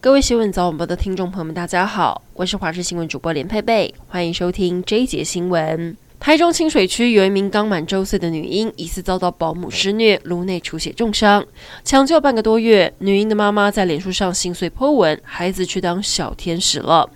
各位新闻早晚报的听众朋友们，大家好，我是华视新闻主播连佩佩，欢迎收听这一节新闻。台中清水区有一名刚满周岁的女婴，疑似遭到保姆施虐，颅内出血重伤，抢救半个多月，女婴的妈妈在脸书上心碎颇文，孩子去当小天使了。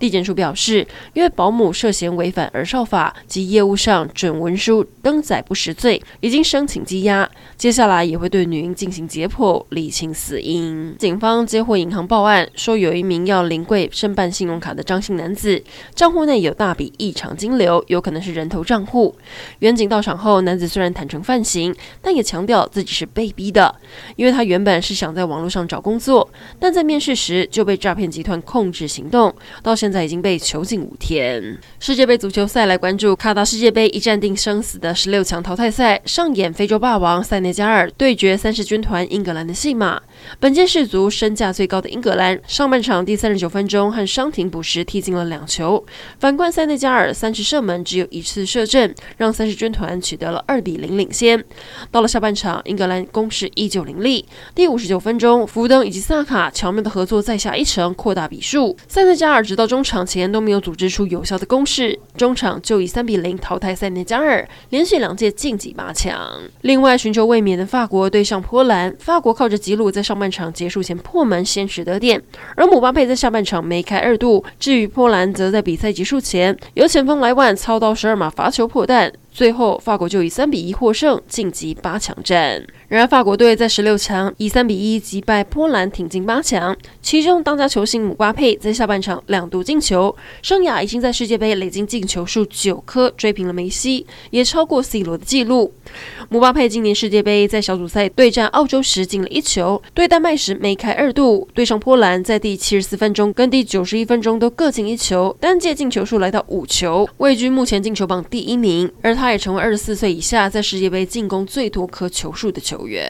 地检署表示，因为保姆涉嫌违反儿少法及业务上准文书登载不实罪，已经申请羁押。接下来也会对女婴进行解剖，厘清死因。警方接获银行报案，说有一名要临柜申办信用卡的张姓男子，账户内有大笔异常金流，有可能是人头账户。员警到场后，男子虽然坦承犯行，但也强调自己是被逼的，因为他原本是想在网络上找工作，但在面试时就被诈骗集团控制行动，到现。现在已经被囚禁五天。世界杯足球赛来关注卡达世界杯一战定生死的十六强淘汰赛，上演非洲霸王塞内加尔对决三狮军团英格兰的戏码。本届世足身价最高的英格兰，上半场第三十九分钟和伤停补时踢进了两球。反观塞内加尔三十射门只有一次射正，让三狮军团取得了二比零领先。到了下半场，英格兰攻势依旧凌厉。第五十九分钟，福登以及萨卡巧妙的合作再下一城，扩大比数。塞内加尔直到中。中场前都没有组织出有效的攻势，中场就以三比零淘汰塞内加尔，连续两届晋级八强。另外，寻求卫冕的法国对上波兰，法国靠着吉鲁在上半场结束前破门先取得点，而姆巴佩在下半场梅开二度。至于波兰，则在比赛结束前由前锋莱万操刀十二码罚球破蛋。最后，法国就以三比一获胜，晋级八强战。然而，法国队在十六强以三比一击败波兰，挺进八强。其中，当家球星姆巴佩在下半场两度进球，生涯已经在世界杯累计进球数九颗，追平了梅西，也超过 C 罗的纪录。姆巴佩今年世界杯在小组赛对战澳洲时进了一球，对丹麦时梅开二度，对上波兰在第七十四分钟跟第九十一分钟都各进一球，单届进球数来到五球，位居目前进球榜第一名。而他也成为二十四岁以下在世界杯进攻最多颗球数的球员。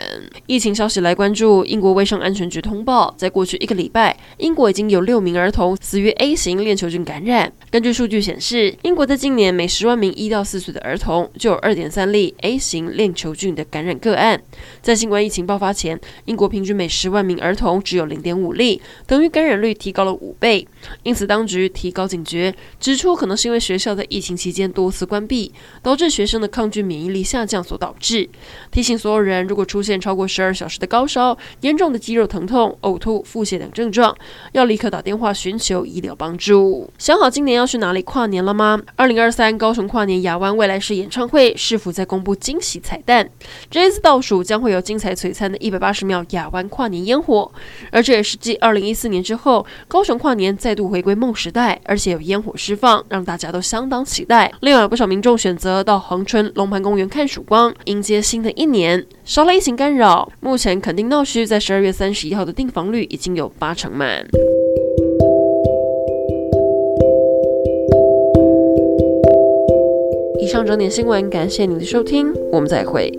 疫情消息来关注，英国卫生安全局通报，在过去一个礼拜，英国已经有六名儿童死于 A 型链球菌感染。根据数据显示，英国在今年每十万名一到四岁的儿童就有二点三例 A 型链球菌的感染个案。在新冠疫情爆发前，英国平均每十万名儿童只有零点五例，等于感染率提高了五倍。因此，当局提高警觉，指出可能是因为学校在疫情期间多次关闭，导是学生的抗菌免疫力下降所导致。提醒所有人，如果出现超过十二小时的高烧、严重的肌肉疼痛、呕吐、腹泻等症状，要立刻打电话寻求医疗帮助。想好今年要去哪里跨年了吗？二零二三高雄跨年亚湾未来式演唱会是否在公布惊喜彩蛋？这一次倒数将会有精彩璀璨的一百八十秒亚湾跨年烟火，而这也是继二零一四年之后，高雄跨年再度回归梦时代，而且有烟火释放，让大家都相当期待。另外，不少民众选择。到恒春龙盘公园看曙光，迎接新的一年，少了疫情干扰。目前肯定闹区在十二月三十一号的订房率已经有八成满。以上整点新闻，感谢您的收听，我们再会。